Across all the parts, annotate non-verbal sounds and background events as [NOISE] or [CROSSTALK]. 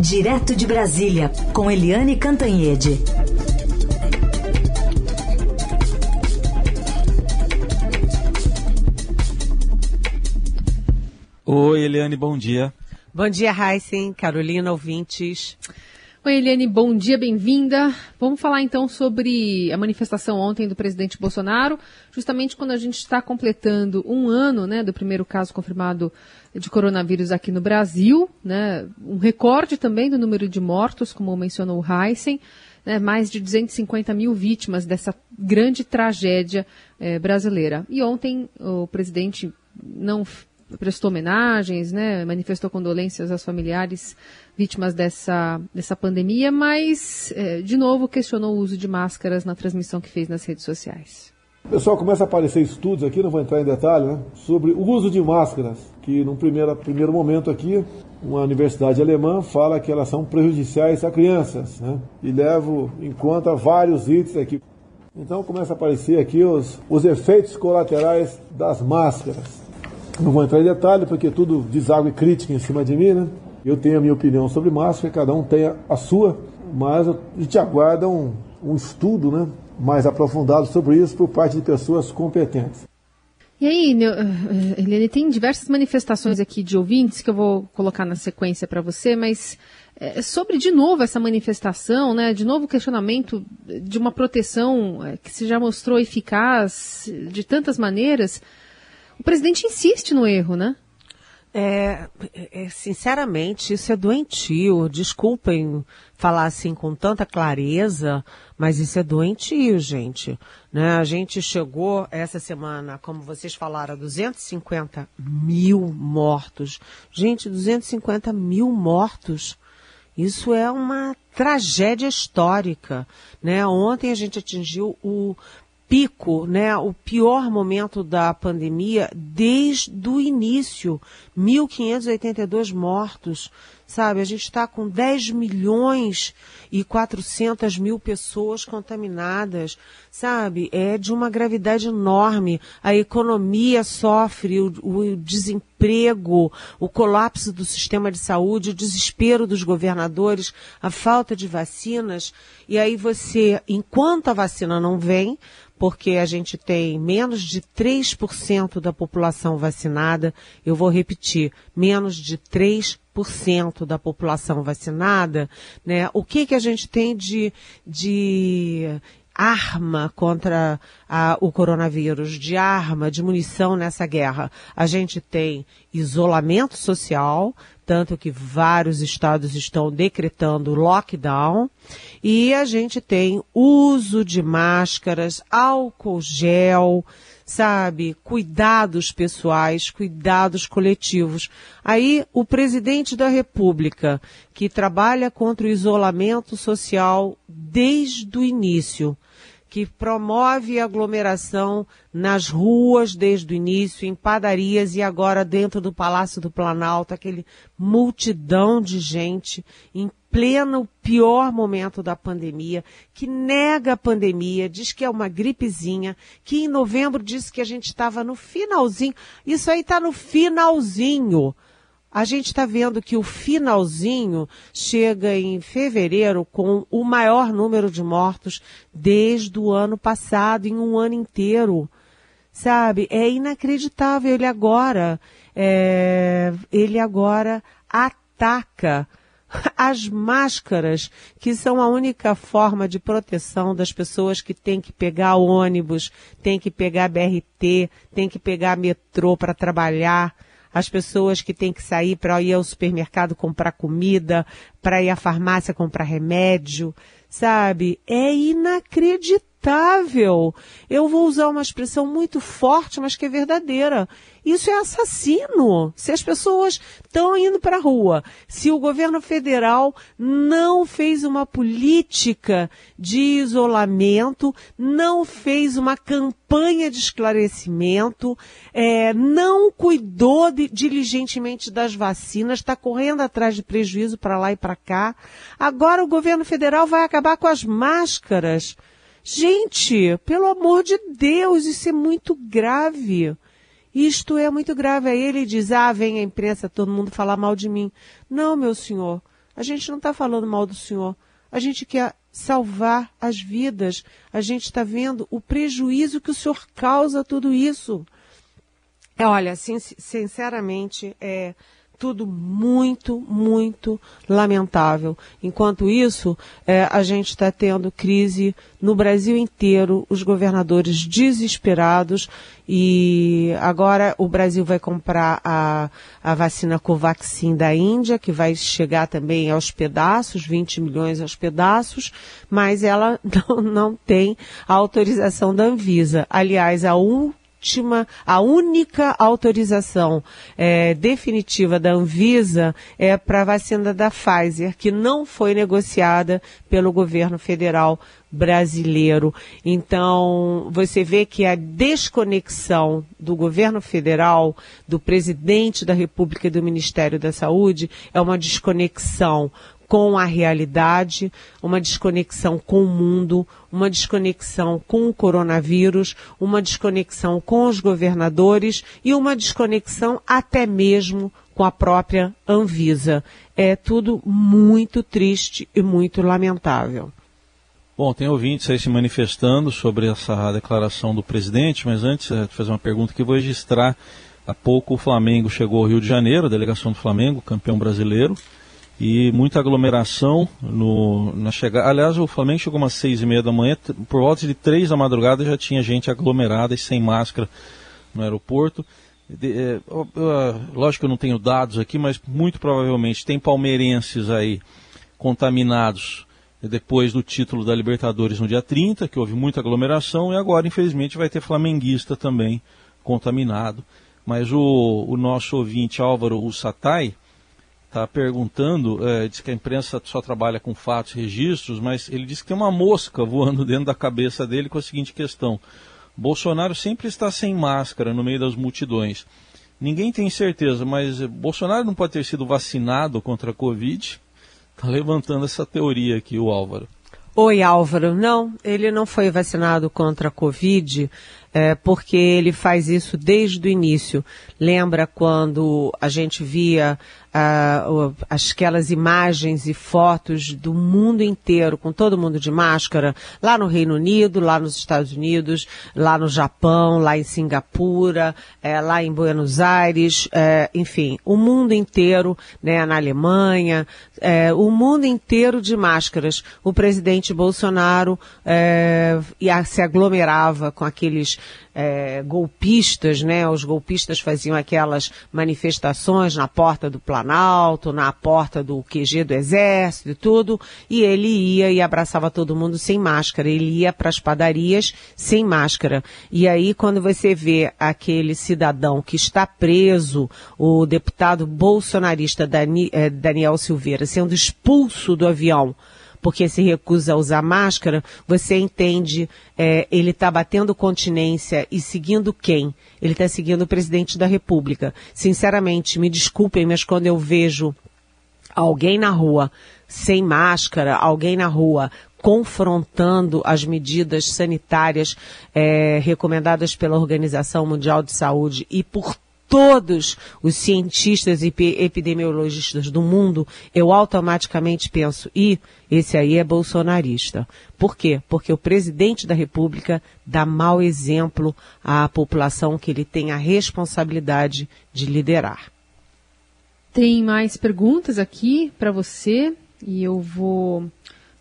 Direto de Brasília, com Eliane Cantanhede. Oi, Eliane, bom dia. Bom dia, Heisen, Carolina, ouvintes. Oi, Eliane, bom dia, bem-vinda. Vamos falar então sobre a manifestação ontem do presidente Bolsonaro, justamente quando a gente está completando um ano né, do primeiro caso confirmado de coronavírus aqui no Brasil, né, um recorde também do número de mortos, como mencionou o Heisen, né, mais de 250 mil vítimas dessa grande tragédia eh, brasileira. E ontem o presidente não prestou homenagens, né, manifestou condolências aos familiares vítimas dessa, dessa pandemia, mas, é, de novo, questionou o uso de máscaras na transmissão que fez nas redes sociais. Pessoal, começa a aparecer estudos aqui, não vou entrar em detalhe, né, sobre o uso de máscaras, que num primeiro, primeiro momento aqui, uma universidade alemã fala que elas são prejudiciais a crianças, né, e levo em conta vários itens aqui. Então começa a aparecer aqui os, os efeitos colaterais das máscaras. Não vou entrar em detalhe, porque tudo deságua e crítica em cima de mim, né? Eu tenho a minha opinião sobre máscara, cada um tem a sua, mas a gente aguarda um, um estudo né, mais aprofundado sobre isso por parte de pessoas competentes. E aí, eh, Eliane, tem diversas manifestações aqui de ouvintes que eu vou colocar na sequência para você, mas é, sobre, de novo, essa manifestação, né, de novo o questionamento de uma proteção é, que se já mostrou eficaz de tantas maneiras, o presidente insiste no erro, né? É, é, sinceramente, isso é doentio. Desculpem falar assim com tanta clareza, mas isso é doentio, gente. Né? A gente chegou essa semana, como vocês falaram, a 250 mil mortos. Gente, 250 mil mortos. Isso é uma tragédia histórica. Né? Ontem a gente atingiu o pico, né, o pior momento da pandemia desde o início, 1.582 mortos, sabe? A gente está com 10 milhões e 400 mil pessoas contaminadas, sabe? É de uma gravidade enorme. A economia sofre, o, o desemprego, o colapso do sistema de saúde, o desespero dos governadores, a falta de vacinas. E aí você, enquanto a vacina não vem, porque a gente tem menos de 3% da população vacinada. Eu vou repetir, menos de 3% da população vacinada, né? O que que a gente tem de, de arma contra a, o coronavírus, de arma, de munição nessa guerra. A gente tem isolamento social, tanto que vários estados estão decretando lockdown, e a gente tem uso de máscaras, álcool gel, sabe, cuidados pessoais, cuidados coletivos. Aí o presidente da República, que trabalha contra o isolamento social desde o início, que promove aglomeração nas ruas desde o início, em padarias e agora dentro do Palácio do Planalto, aquele multidão de gente em pleno pior momento da pandemia, que nega a pandemia, diz que é uma gripezinha, que em novembro disse que a gente estava no finalzinho. Isso aí está no finalzinho a gente está vendo que o finalzinho chega em fevereiro com o maior número de mortos desde o ano passado, em um ano inteiro. Sabe? É inacreditável. Ele agora, é, ele agora ataca [LAUGHS] as máscaras, que são a única forma de proteção das pessoas que têm que pegar ônibus, têm que pegar BRT, têm que pegar metrô para trabalhar as pessoas que têm que sair para ir ao supermercado comprar comida, para ir à farmácia comprar remédio, sabe? É inacreditável. Eu vou usar uma expressão muito forte, mas que é verdadeira. Isso é assassino. Se as pessoas estão indo para a rua, se o governo federal não fez uma política de isolamento, não fez uma campanha de esclarecimento, é, não cuidou de, diligentemente das vacinas, está correndo atrás de prejuízo para lá e para cá. Agora o governo federal vai acabar com as máscaras. Gente, pelo amor de Deus, isso é muito grave. Isto é muito grave. Aí ele diz, ah, vem a imprensa, todo mundo falar mal de mim. Não, meu senhor. A gente não está falando mal do senhor. A gente quer salvar as vidas. A gente está vendo o prejuízo que o senhor causa tudo isso. É, olha, sinceramente, é, tudo muito, muito lamentável. Enquanto isso, é, a gente está tendo crise no Brasil inteiro, os governadores desesperados e agora o Brasil vai comprar a, a vacina Covaxin da Índia, que vai chegar também aos pedaços, 20 milhões aos pedaços, mas ela [LAUGHS] não, não tem a autorização da Anvisa. Aliás, a última a única autorização é, definitiva da Anvisa é para a vacina da Pfizer, que não foi negociada pelo governo federal brasileiro. Então, você vê que a desconexão do governo federal, do presidente da República e do Ministério da Saúde é uma desconexão com a realidade, uma desconexão com o mundo, uma desconexão com o coronavírus, uma desconexão com os governadores e uma desconexão até mesmo com a própria Anvisa. É tudo muito triste e muito lamentável. Bom, tem ouvintes aí se manifestando sobre essa declaração do presidente, mas antes é, de fazer uma pergunta que vou registrar. Há pouco o Flamengo chegou ao Rio de Janeiro, a delegação do Flamengo, campeão brasileiro e muita aglomeração no, na chegada. Aliás, o Flamengo chegou umas seis e meia da manhã, por volta de três da madrugada já tinha gente aglomerada e sem máscara no aeroporto. De, é, eu, eu, lógico que eu não tenho dados aqui, mas muito provavelmente tem palmeirenses aí contaminados depois do título da Libertadores no dia 30, que houve muita aglomeração, e agora, infelizmente, vai ter flamenguista também contaminado. Mas o, o nosso ouvinte Álvaro Ussatai, está perguntando, é, diz que a imprensa só trabalha com fatos e registros, mas ele diz que tem uma mosca voando [LAUGHS] dentro da cabeça dele com a seguinte questão. Bolsonaro sempre está sem máscara no meio das multidões. Ninguém tem certeza, mas Bolsonaro não pode ter sido vacinado contra a Covid? Está levantando essa teoria aqui, o Álvaro. Oi, Álvaro. Não, ele não foi vacinado contra a Covid é, porque ele faz isso desde o início. Lembra quando a gente via uh, aquelas imagens e fotos do mundo inteiro, com todo mundo de máscara, lá no Reino Unido, lá nos Estados Unidos, lá no Japão, lá em Singapura, é, lá em Buenos Aires, é, enfim, o mundo inteiro, né, na Alemanha, é, o mundo inteiro de máscaras. O presidente Bolsonaro é, se aglomerava com aqueles é, golpistas, né? Os golpistas faziam aquelas manifestações na porta do Planalto, na porta do QG do Exército e tudo, e ele ia e abraçava todo mundo sem máscara. Ele ia para as padarias sem máscara. E aí, quando você vê aquele cidadão que está preso, o deputado bolsonarista é, Daniel Silveira, sendo expulso do avião, porque se recusa a usar máscara, você entende, é, ele está batendo continência e seguindo quem? Ele está seguindo o presidente da República. Sinceramente, me desculpem, mas quando eu vejo alguém na rua sem máscara, alguém na rua confrontando as medidas sanitárias é, recomendadas pela Organização Mundial de Saúde e por todos os cientistas e epidemiologistas do mundo, eu automaticamente penso, e esse aí é bolsonarista. Por quê? Porque o presidente da República dá mau exemplo à população que ele tem a responsabilidade de liderar. Tem mais perguntas aqui para você e eu vou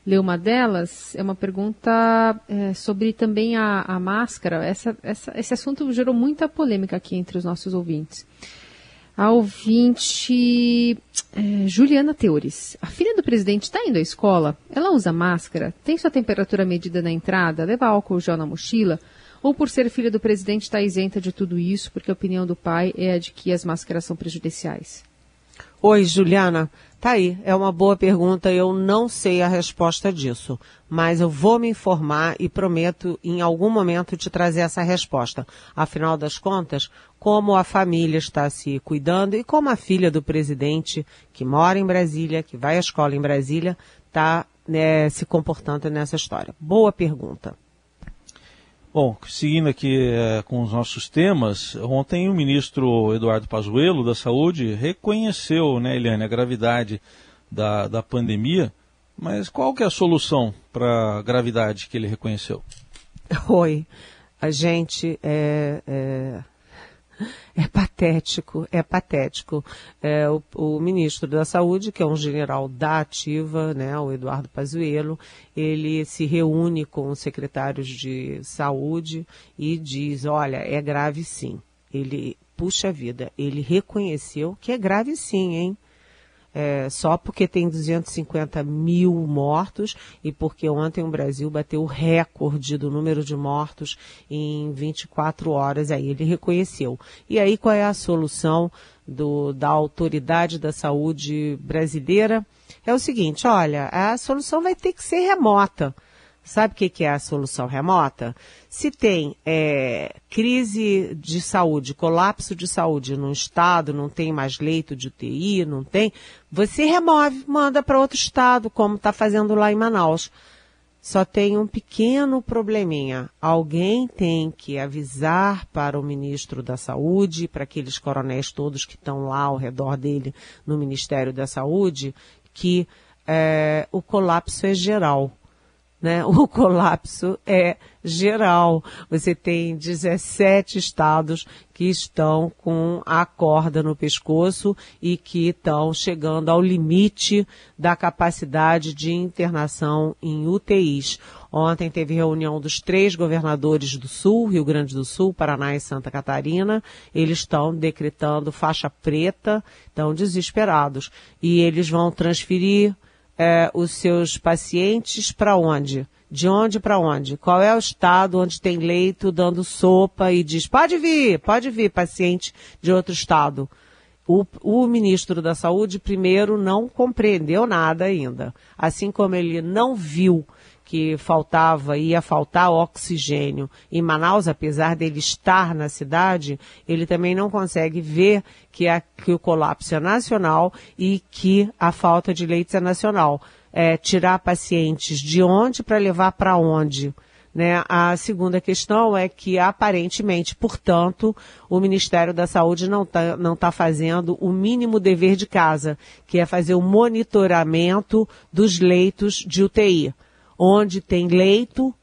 ler uma delas. É uma pergunta é, sobre também a, a máscara. Essa, essa, esse assunto gerou muita polêmica aqui entre os nossos ouvintes. A ouvinte é, Juliana Teores. A filha do presidente está indo à escola? Ela usa máscara? Tem sua temperatura medida na entrada? Leva álcool gel na mochila? Ou por ser filha do presidente está isenta de tudo isso, porque a opinião do pai é a de que as máscaras são prejudiciais? Oi, Juliana. Tá aí, é uma boa pergunta, eu não sei a resposta disso, mas eu vou me informar e prometo em algum momento te trazer essa resposta. Afinal das contas, como a família está se cuidando e como a filha do presidente, que mora em Brasília, que vai à escola em Brasília, está né, se comportando nessa história. Boa pergunta. Bom, seguindo aqui é, com os nossos temas, ontem o ministro Eduardo Pazuello da Saúde reconheceu, né, Eliane, a gravidade da, da pandemia, mas qual que é a solução para a gravidade que ele reconheceu? Oi, a gente é, é, é patético, é patético. É, o, o, ministro da Saúde, que é um general da ativa, né, o Eduardo Pazuello, ele se reúne com os secretários de saúde e diz, olha, é grave sim. Ele, puxa vida, ele reconheceu que é grave sim, hein? É, só porque tem 250 mil mortos e porque ontem o Brasil bateu o recorde do número de mortos em 24 horas. Aí ele reconheceu. E aí qual é a solução do, da autoridade da saúde brasileira? É o seguinte, olha, a solução vai ter que ser remota. Sabe o que, é a solução remota? Se tem é, crise de saúde, colapso de saúde num estado, não tem mais leito de UTI, não tem, você remove, manda para outro estado, como está fazendo lá em Manaus. Só tem um pequeno probleminha. Alguém tem que avisar para o ministro da Saúde, para aqueles coronéis todos que estão lá ao redor dele no Ministério da Saúde, que é, o colapso é geral né? [LAUGHS] O colapso é geral. Você tem 17 estados que estão com a corda no pescoço e que estão chegando ao limite da capacidade de internação em UTIs. Ontem teve reunião dos três governadores do Sul, Rio Grande do Sul, Paraná e Santa Catarina. Eles estão decretando faixa preta, estão desesperados. E eles vão transferir é, os seus pacientes para onde? De onde para onde? Qual é o estado onde tem leito dando sopa e diz, pode vir, pode vir, paciente de outro estado. O, o, ministro da Saúde, primeiro, não compreendeu nada ainda. Assim como ele não viu que faltava, ia faltar oxigênio em Manaus, apesar dele estar na cidade, ele também não consegue ver que, a, que o colapso é nacional e que a falta de leitos é nacional. É, tirar pacientes de onde para levar para onde? Né? A segunda questão é que, aparentemente, portanto, o Ministério da Saúde não está não tá fazendo o mínimo dever de casa, que é fazer o monitoramento dos leitos de UTI onde tem leito,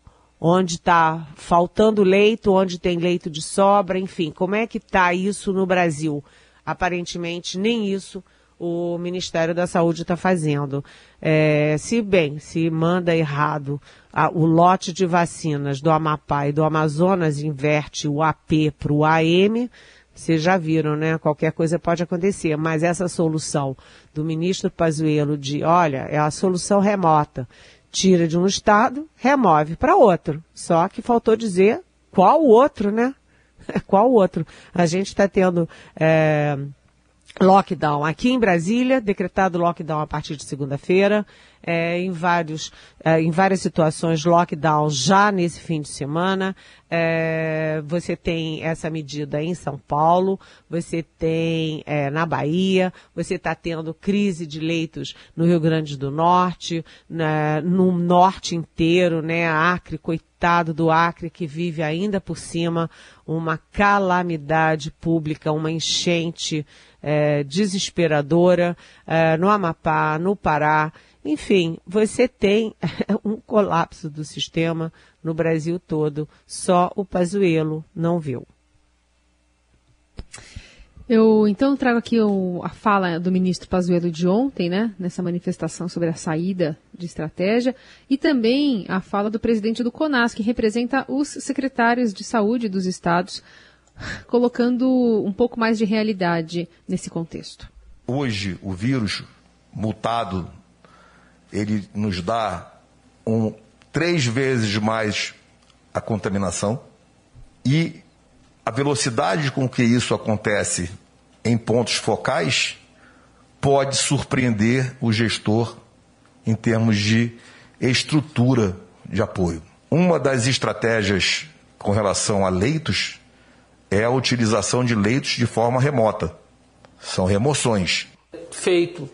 onde está faltando leito, onde tem leito de sobra, enfim, como é que está isso no Brasil? Aparentemente, nem isso o Ministério da Saúde está fazendo. É, se bem, se manda errado a, o lote de vacinas do Amapá e do Amazonas inverte o AP para o AM, vocês já viram, né? Qualquer coisa pode acontecer. Mas essa solução do ministro Pazuello de, olha, é a solução remota tira de um estado, remove para outro. Só que faltou dizer qual outro, né? [LAUGHS] qual outro? A gente está tendo é, lockdown aqui em Brasília, decretado lockdown a partir de segunda-feira é, em, vários, é, em várias situações lockdown já nesse fim de semana. É, você tem essa medida em São Paulo, você tem é, na Bahia, você está tendo crise de leitos no Rio Grande do Norte, né, no norte inteiro, né? Acre, coitado do Acre que vive ainda por cima uma calamidade pública, uma enchente é, desesperadora é, no Amapá, no Pará. Enfim, você tem [LAUGHS] um colapso do sistema no Brasil todo, só o Pazuello não viu. Eu então trago aqui o, a fala do ministro Pazuello de ontem, né, nessa manifestação sobre a saída de estratégia, e também a fala do presidente do CONAS, que representa os secretários de saúde dos estados, colocando um pouco mais de realidade nesse contexto. Hoje, o vírus mutado ele nos dá um, três vezes mais a contaminação e a velocidade com que isso acontece em pontos focais pode surpreender o gestor em termos de estrutura de apoio. Uma das estratégias com relação a leitos é a utilização de leitos de forma remota. São remoções. Feito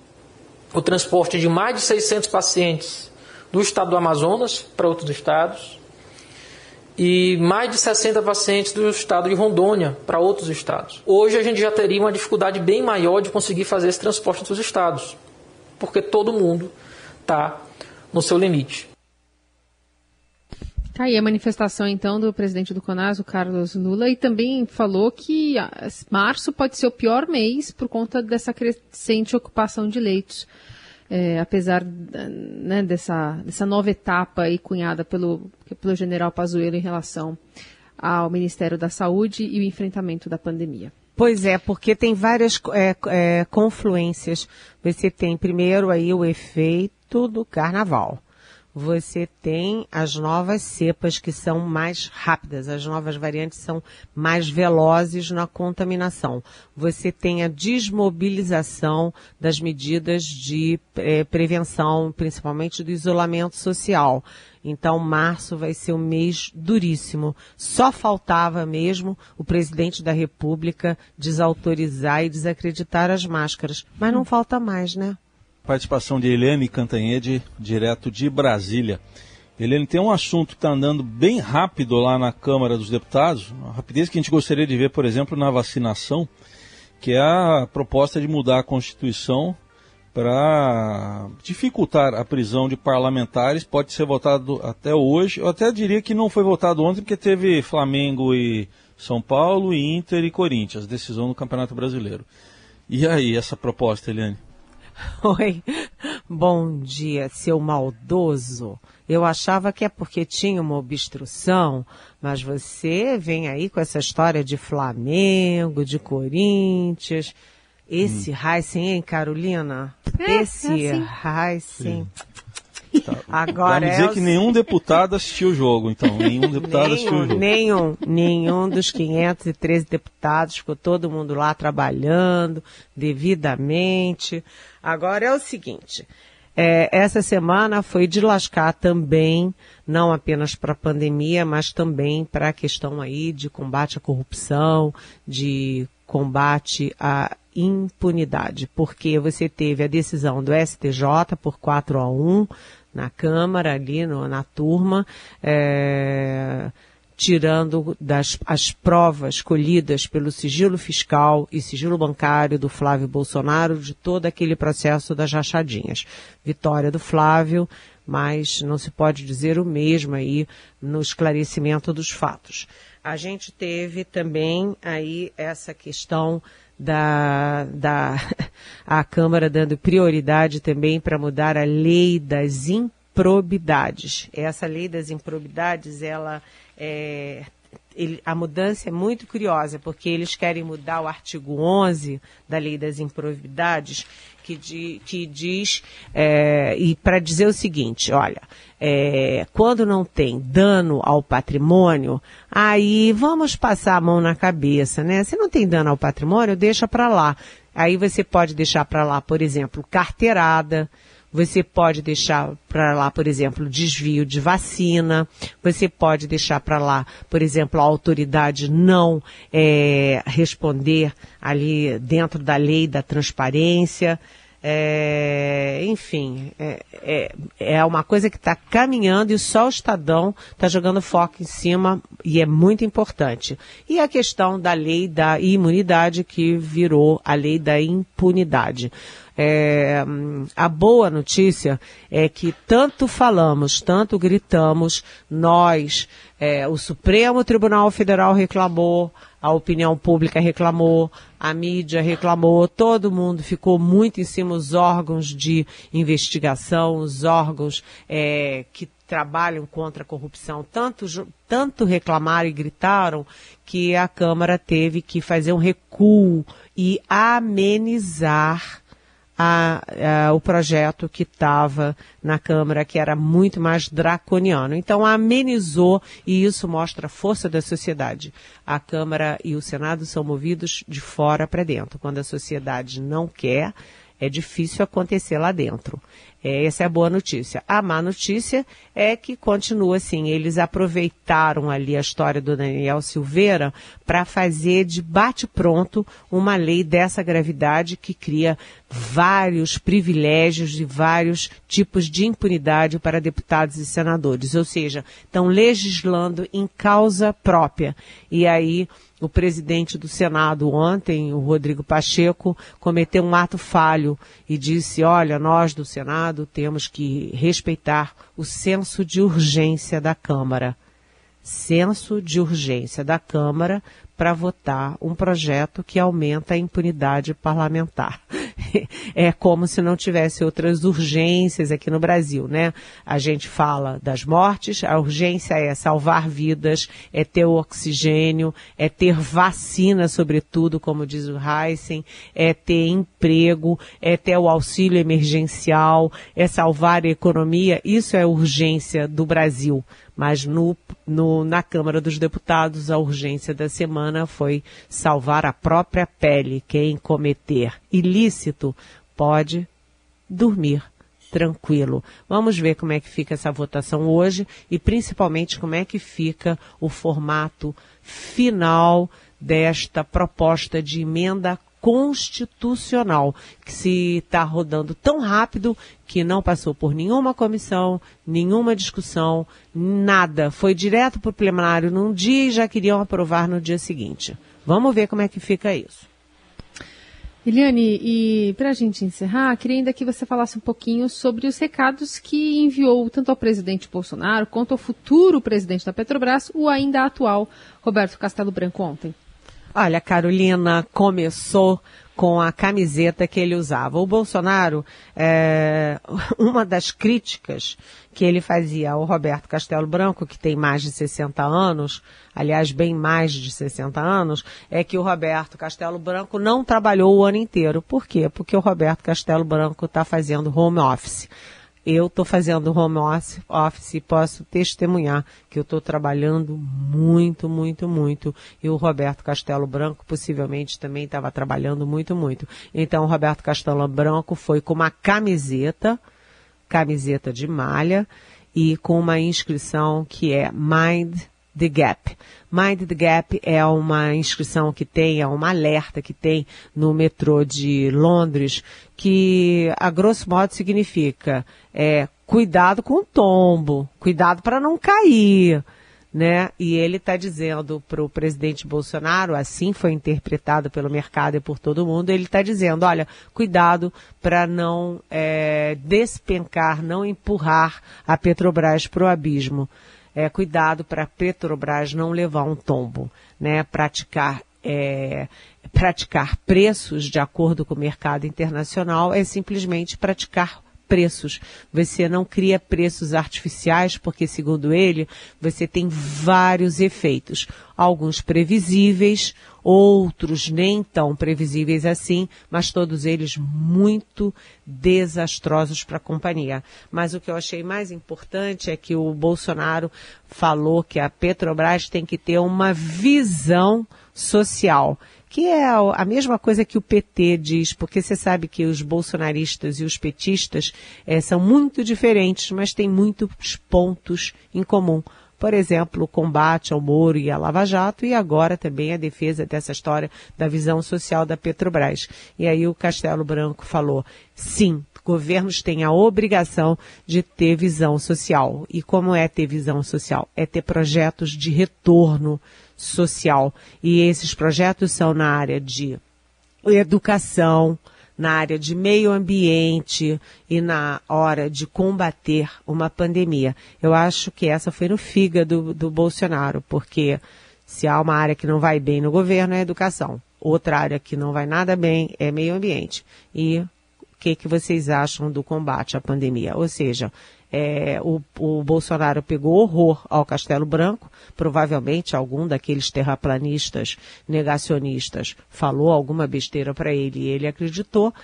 o transporte de mais de 600 pacientes do estado do Amazonas para outros estados e mais de 60 pacientes do estado de Rondônia para outros estados. Hoje a gente já teria uma dificuldade bem maior de conseguir fazer esse transporte entre os estados. porque todo mundo está no seu limite. Tá aí a manifestação, então, do presidente do CONAS, o Carlos Lula, e também falou que ah, março pode ser o pior mês por conta dessa crescente ocupação de leitos. É, apesar né, dessa, dessa nova etapa aí cunhada pelo, pelo general Pazuello em relação ao Ministério da Saúde e o enfrentamento da pandemia. Pois é, porque tem várias é, é, confluências. Você tem primeiro aí o efeito do carnaval você tem as novas cepas que são mais rápidas, as novas variantes são mais velozes na contaminação. Você tem a desmobilização das medidas de é, prevenção, principalmente do isolamento social. Então, março vai ser um mês duríssimo. Só faltava mesmo o presidente da República desautorizar e desacreditar as máscaras. Mas não falta mais, né? Participação de Helene Cantanhede, direto de Brasília. Helene, tem um assunto que está andando bem rápido lá na Câmara dos Deputados, uma rapidez que a gente gostaria de ver, por exemplo, na vacinação, que é a proposta de mudar a Constituição para dificultar a prisão de parlamentares. Pode ser votado até hoje. Eu até diria que não foi votado ontem, porque teve Flamengo e São Paulo, e Inter e Corinthians, decisão do Campeonato Brasileiro. E aí, essa proposta, Eliane? [LAUGHS] Oi, bom dia, seu maldoso. Eu achava que é porque tinha uma obstrução, mas você vem aí com essa história de Flamengo, de Corinthians. Esse hum. Heisen, hein, Carolina? É, Esse é assim. Heisen. Tá. Agora Vai dizer é que nenhum deputado assistiu o jogo, então. Nenhum deputado nenhum, assistiu o jogo. Nenhum. Nenhum dos 513 deputados. Ficou todo mundo lá trabalhando devidamente. Agora é o seguinte. É, essa semana foi de lascar também, não apenas para a pandemia, mas também para a questão aí de combate à corrupção, de combate à impunidade, porque você teve a decisão do STJ por 4 a 1 na Câmara, ali no, na turma, é, tirando das as provas colhidas pelo sigilo fiscal e sigilo bancário do Flávio Bolsonaro de todo aquele processo das rachadinhas. Vitória do Flávio, mas não se pode dizer o mesmo aí no esclarecimento dos fatos. A gente teve também aí essa questão da, da [LAUGHS] a Câmara dando prioridade também para mudar a lei das improbidades. Essa lei das improbidades, ela é, ele, a mudança é muito curiosa, porque eles querem mudar o artigo 11 da Lei das Improbidades, que, di, que diz, é, e para dizer o seguinte, olha, é, quando não tem dano ao patrimônio, aí vamos passar a mão na cabeça, né? Se não tem dano ao patrimônio, deixa para lá. Aí você pode deixar para lá, por exemplo, carteirada, você pode deixar para lá, por exemplo, desvio de vacina. Você pode deixar para lá, por exemplo, a autoridade não é, responder ali dentro da lei da transparência. É, enfim, é, é, é, uma coisa que está caminhando e só o Estadão está jogando foco em cima e é muito importante. E a questão da lei da imunidade que virou a lei da impunidade. É, a boa notícia é que tanto falamos, tanto gritamos, nós, é, o Supremo Tribunal Federal reclamou, a opinião pública reclamou, a mídia reclamou, todo mundo ficou muito em cima, os órgãos de investigação, os órgãos é, que trabalham contra a corrupção, tanto, tanto reclamaram e gritaram que a Câmara teve que fazer um recuo e amenizar a, a, o projeto que estava na Câmara, que era muito mais draconiano. Então, amenizou e isso mostra a força da sociedade. A Câmara e o Senado são movidos de fora para dentro. Quando a sociedade não quer, é difícil acontecer lá dentro. É, essa é a boa notícia. A má notícia é que continua assim. Eles aproveitaram ali a história do Daniel Silveira para fazer de bate-pronto uma lei dessa gravidade que cria vários privilégios e vários tipos de impunidade para deputados e senadores. Ou seja, estão legislando em causa própria. E aí o presidente do Senado ontem, o Rodrigo Pacheco, cometeu um ato falho e disse: olha, nós do Senado temos que respeitar o senso de urgência da Câmara. Senso de urgência da Câmara para votar um projeto que aumenta a impunidade parlamentar. É como se não tivesse outras urgências aqui no Brasil, né? A gente fala das mortes, a urgência é salvar vidas, é ter o oxigênio, é ter vacina, sobretudo, como diz o Heisen, é ter emprego, é ter o auxílio emergencial, é salvar a economia. Isso é urgência do Brasil. Mas no, no, na Câmara dos Deputados, a urgência da semana foi salvar a própria pele. Quem cometer ilícito pode dormir tranquilo. Vamos ver como é que fica essa votação hoje e principalmente como é que fica o formato final desta proposta de emenda constitucional, que se está rodando tão rápido que não passou por nenhuma comissão, nenhuma discussão, nada. Foi direto para o plenário num dia e já queriam aprovar no dia seguinte. Vamos ver como é que fica isso. Eliane, e para a gente encerrar, queria ainda que você falasse um pouquinho sobre os recados que enviou tanto ao presidente Bolsonaro quanto ao futuro presidente da Petrobras, o ainda atual Roberto Castelo Branco ontem. Olha, Carolina começou com a camiseta que ele usava. O Bolsonaro, é, [LAUGHS] uma das críticas que ele fazia ao Roberto Castelo Branco, que tem mais de 60 anos, aliás, bem mais de 60 anos, é que o Roberto Castelo Branco não trabalhou o ano inteiro. Por quê? Porque o Roberto Castelo Branco está fazendo home office eu estou fazendo home office e posso testemunhar que eu estou trabalhando muito, muito, muito. E o Roberto Castelo Branco possivelmente também estava trabalhando muito, muito. Então o Roberto Castelo Branco foi com uma camiseta, camiseta de malha, e com uma inscrição que é Mind the Gap. Mind the Gap é uma inscrição que tem, é uma alerta que tem no metrô de Londres, que a grosso modo significa é, cuidado com o tombo, cuidado para não cair. Né? E ele está dizendo para o presidente Bolsonaro, assim foi interpretado pelo mercado e por todo mundo, ele está dizendo, olha, cuidado para não é, despencar, não empurrar a Petrobras para o abismo é, cuidado para a Petrobras não levar um tombo, né? Praticar é, praticar preços de acordo com o mercado internacional é simplesmente praticar preços. Você não cria preços artificiais, porque, segundo ele, você tem vários efeitos. Alguns previsíveis, outros nem tão previsíveis assim, mas todos eles muito desastrosos para a companhia. Mas o que eu achei mais importante é que o Bolsonaro falou que a Petrobras tem que ter uma visão social que é a mesma coisa que o PT diz, porque você sabe que os bolsonaristas e os petistas é, são muito diferentes, mas têm muitos pontos em comum. Por exemplo, o combate ao Moro e à Lava Jato e agora também a defesa dessa história da visão social da Petrobras. E aí o Castelo Branco falou, sim, governos têm a obrigação de ter visão social. E como é ter visão social? É ter projetos de retorno social. E esses projetos são na área de educação, na área de meio ambiente e na hora de combater uma pandemia. Eu acho que essa foi no fígado do Bolsonaro, porque se há uma área que não vai bem no governo é educação. Outra área que não vai nada bem é meio ambiente. E o que, que vocês acham do combate à pandemia? Ou seja, é, o, o, Bolsonaro pegou horror ao Castelo Branco, provavelmente algum daqueles terraplanistas negacionistas falou alguma besteira para ele e ele acreditou,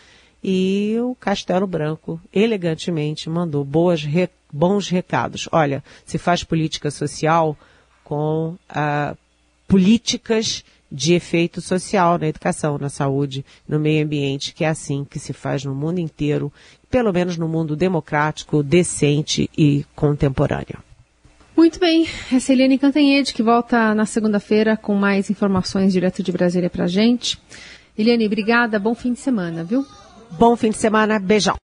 e o Castelo Branco elegantemente mandou boas, re, bons recados. Olha, se faz política social com ah, políticas de efeito social na educação, na saúde, no meio ambiente, que é assim que se faz no mundo inteiro, pelo menos no mundo democrático, decente e contemporâneo. Muito bem, essa é a Eliane Cantanhede, que volta na segunda-feira com mais informações direto de Brasília pra gente. Eliane, obrigada, bom fim de semana, viu? Bom fim de semana, beijão.